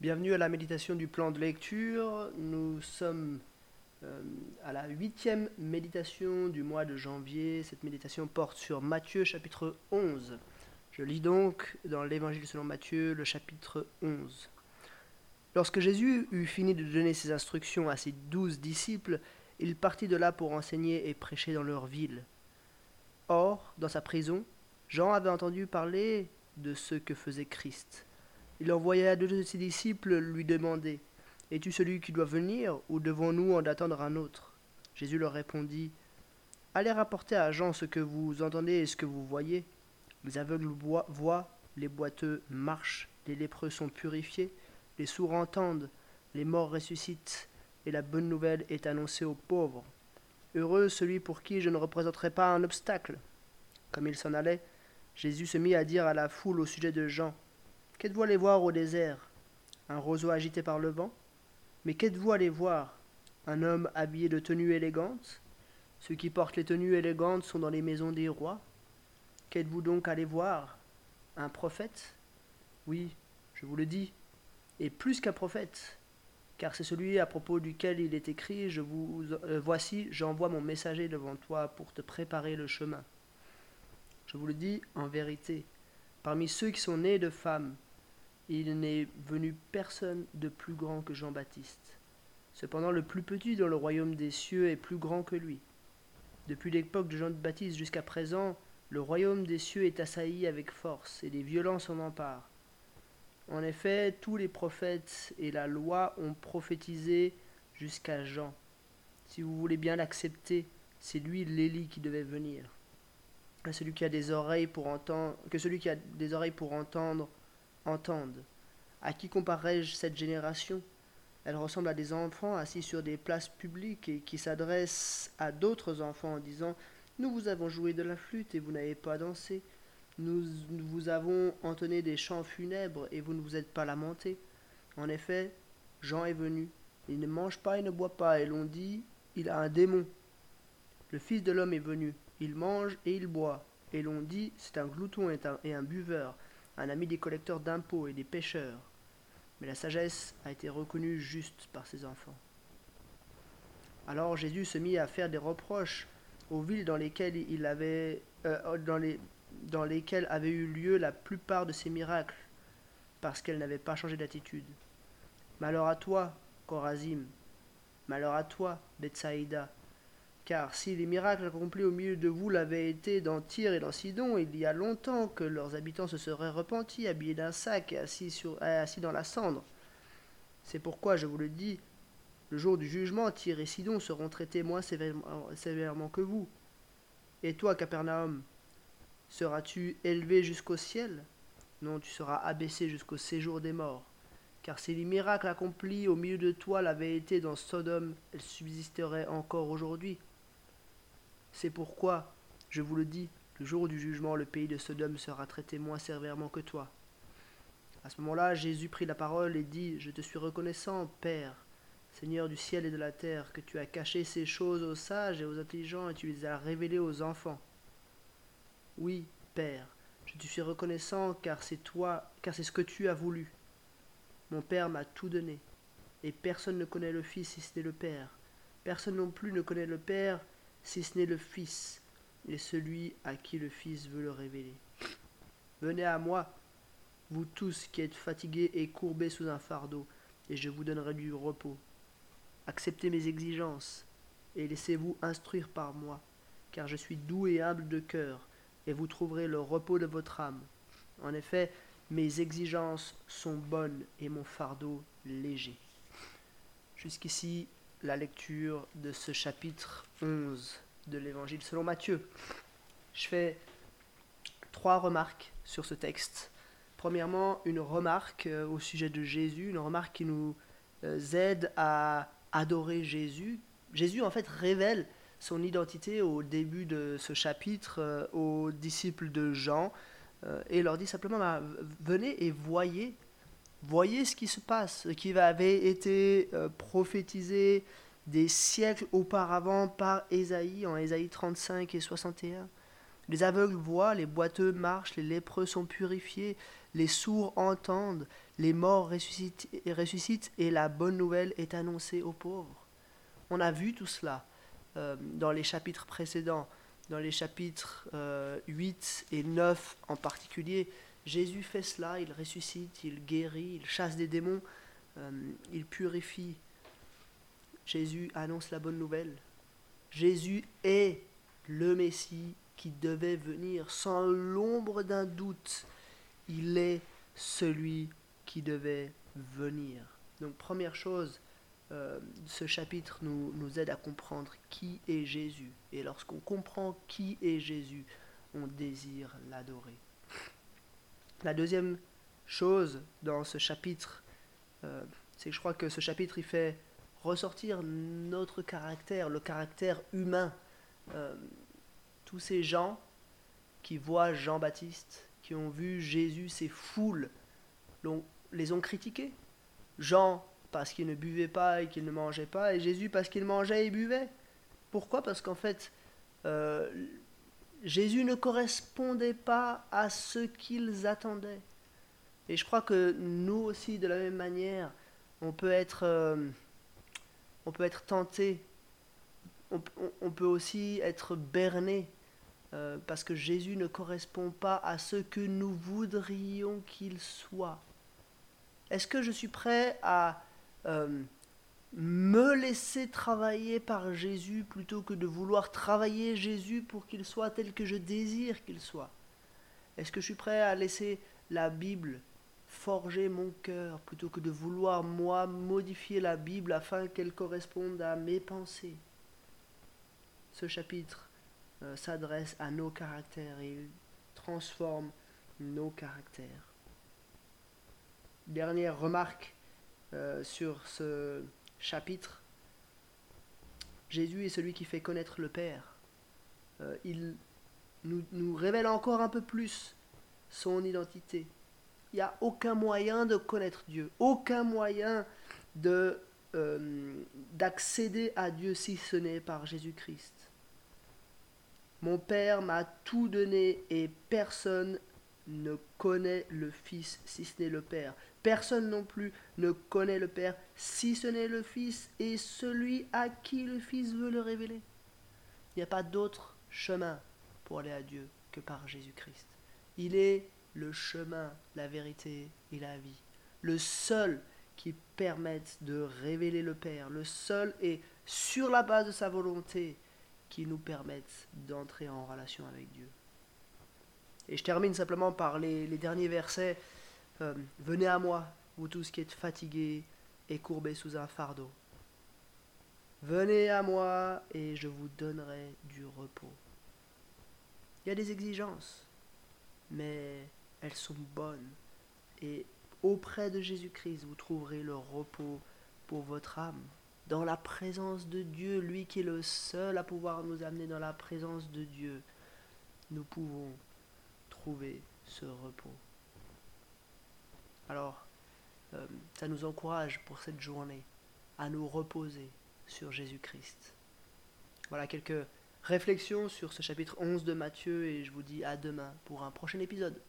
Bienvenue à la méditation du plan de lecture. Nous sommes euh, à la huitième méditation du mois de janvier. Cette méditation porte sur Matthieu chapitre 11. Je lis donc dans l'évangile selon Matthieu le chapitre 11. Lorsque Jésus eut fini de donner ses instructions à ses douze disciples, il partit de là pour enseigner et prêcher dans leur ville. Or, dans sa prison, Jean avait entendu parler de ce que faisait Christ il envoya deux de ses disciples lui demander Es-tu celui qui doit venir, ou devons-nous en attendre un autre? Jésus leur répondit Allez rapporter à Jean ce que vous entendez et ce que vous voyez. Les aveugles voient, les boiteux marchent, les lépreux sont purifiés, les sourds entendent, les morts ressuscitent, et la bonne nouvelle est annoncée aux pauvres. Heureux celui pour qui je ne représenterai pas un obstacle. Comme il s'en allait, Jésus se mit à dire à la foule au sujet de Jean Qu'êtes-vous allé voir au désert? Un roseau agité par le vent? Mais qu'êtes-vous allé voir? Un homme habillé de tenues élégantes? Ceux qui portent les tenues élégantes sont dans les maisons des rois. Qu'êtes-vous donc allé voir? Un prophète? Oui, je vous le dis, et plus qu'un prophète, car c'est celui à propos duquel il est écrit Je vous euh, voici, j'envoie mon messager devant toi pour te préparer le chemin. Je vous le dis en vérité, parmi ceux qui sont nés de femmes, il n'est venu personne de plus grand que Jean-Baptiste. Cependant, le plus petit dans le royaume des cieux est plus grand que lui. Depuis l'époque de Jean-Baptiste jusqu'à présent, le royaume des cieux est assailli avec force, et des violences en emparent. En effet, tous les prophètes et la loi ont prophétisé jusqu'à Jean. Si vous voulez bien l'accepter, c'est lui l'Élie qui devait venir. que celui qui a des oreilles pour entendre entendent. À qui comparerai-je cette génération? Elle ressemble à des enfants assis sur des places publiques et qui s'adressent à d'autres enfants en disant Nous vous avons joué de la flûte et vous n'avez pas dansé. Nous vous avons entonné des chants funèbres et vous ne vous êtes pas lamenté. En effet, Jean est venu. Il ne mange pas et ne boit pas, et l'on dit Il a un démon. Le Fils de l'homme est venu. Il mange et il boit, et l'on dit C'est un glouton et un buveur un ami des collecteurs d'impôts et des pêcheurs, mais la sagesse a été reconnue juste par ses enfants. Alors Jésus se mit à faire des reproches aux villes dans lesquelles il avait euh, dans, les, dans lesquelles avaient eu lieu la plupart de ses miracles, parce qu'elles n'avaient pas changé d'attitude. Malheur à toi, Corazim, malheur à toi, Bethsaïda, car si les miracles accomplis au milieu de vous l'avaient été dans Tyr et dans Sidon, il y a longtemps que leurs habitants se seraient repentis, habillés d'un sac et assis, dans la cendre. C'est pourquoi je vous le dis, le jour du jugement, Tyr et Sidon seront traités moins sévèrement, sévèrement que vous. Et toi, Capernaum, seras-tu élevé jusqu'au ciel? Non, tu seras abaissé jusqu'au séjour des morts. Car si les miracles accomplis au milieu de toi l'avaient été dans Sodome, elles subsisteraient encore aujourd'hui. C'est pourquoi, je vous le dis, le jour du jugement, le pays de Sodome sera traité moins sévèrement que toi. À ce moment-là, Jésus prit la parole et dit, Je te suis reconnaissant, Père, Seigneur du ciel et de la terre, que tu as caché ces choses aux sages et aux intelligents et tu les as révélées aux enfants. Oui, Père, je te suis reconnaissant car c'est toi, car c'est ce que tu as voulu. Mon Père m'a tout donné, et personne ne connaît le Fils si ce n'est le Père. Personne non plus ne connaît le Père si ce n'est le Fils, et celui à qui le Fils veut le révéler. Venez à moi, vous tous qui êtes fatigués et courbés sous un fardeau, et je vous donnerai du repos. Acceptez mes exigences, et laissez-vous instruire par moi, car je suis doux et humble de cœur, et vous trouverez le repos de votre âme. En effet, mes exigences sont bonnes et mon fardeau léger. Jusqu'ici, la lecture de ce chapitre 11 de l'Évangile selon Matthieu. Je fais trois remarques sur ce texte. Premièrement, une remarque euh, au sujet de Jésus, une remarque qui nous euh, aide à adorer Jésus. Jésus, en fait, révèle son identité au début de ce chapitre euh, aux disciples de Jean et leur dit simplement, bah, venez et voyez Voyez ce qui se passe, ce qui avait été euh, prophétisé des siècles auparavant par Ésaïe, en Ésaïe 35 et 61. Les aveugles voient, les boiteux marchent, les lépreux sont purifiés, les sourds entendent, les morts ressuscitent, et la bonne nouvelle est annoncée aux pauvres. On a vu tout cela euh, dans les chapitres précédents, dans les chapitres 8 euh, et 9 en particulier. Jésus fait cela, il ressuscite, il guérit, il chasse des démons, euh, il purifie. Jésus annonce la bonne nouvelle. Jésus est le Messie qui devait venir sans l'ombre d'un doute. Il est celui qui devait venir. Donc première chose, euh, ce chapitre nous, nous aide à comprendre qui est Jésus. Et lorsqu'on comprend qui est Jésus, on désire l'adorer. La deuxième chose dans ce chapitre, euh, c'est que je crois que ce chapitre, il fait ressortir notre caractère, le caractère humain. Euh, tous ces gens qui voient Jean-Baptiste, qui ont vu Jésus, ces foules, les ont critiqués. Jean parce qu'il ne buvait pas et qu'il ne mangeait pas, et Jésus parce qu'il mangeait et buvait. Pourquoi? Parce qu'en fait, euh, Jésus ne correspondait pas à ce qu'ils attendaient. Et je crois que nous aussi, de la même manière, on peut être, euh, on peut être tenté, on, peut aussi être berné, euh, parce que Jésus ne correspond pas à ce que nous voudrions qu'il soit. Est-ce que je suis prêt à euh, me laisser travailler par Jésus plutôt que de vouloir travailler Jésus pour qu'il soit tel que je désire qu'il soit Est-ce que je suis prêt à laisser la Bible forger mon cœur plutôt que de vouloir moi modifier la Bible afin qu'elle corresponde à mes pensées? Ce chapitre euh, s'adresse à nos caractères et il transforme nos caractères. Dernière remarque euh, sur ce chapitre, Jésus est celui qui fait connaître le Père. Euh, il nous, révèle encore un peu plus son identité. Il n'y a aucun moyen de connaître Dieu, aucun moyen euh, d'accéder à Dieu si ce n'est par Jésus-Christ. Mon Père m'a tout donné et personne ne connaît le Fils si ce n'est le Père. Personne non plus ne connaît le Père si ce n'est le Fils et celui à qui le Fils veut le révéler. Il n'y a pas d'autre chemin pour aller à Dieu que par Jésus-Christ. Il est le chemin, la vérité et la vie. Le seul qui permette de révéler le Père. Le seul et sur la base de sa volonté qui nous permette d'entrer en relation avec Dieu. Et je termine simplement par les, derniers versets euh, venez à moi, vous tous qui êtes fatigués et courbés sous un fardeau. Venez à moi et je vous donnerai du repos. Il y a des exigences, mais elles sont bonnes. Et auprès de Jésus-Christ, vous trouverez le repos pour votre âme. Dans la présence de Dieu, lui qui est le seul à pouvoir nous amener dans la présence de Dieu, nous pouvons trouver ce repos. Alors, euh, ça nous encourage pour cette journée à nous reposer sur Jésus-Christ. Voilà quelques réflexions sur ce chapitre 11 de Matthieu et je vous dis à demain pour un prochain épisode.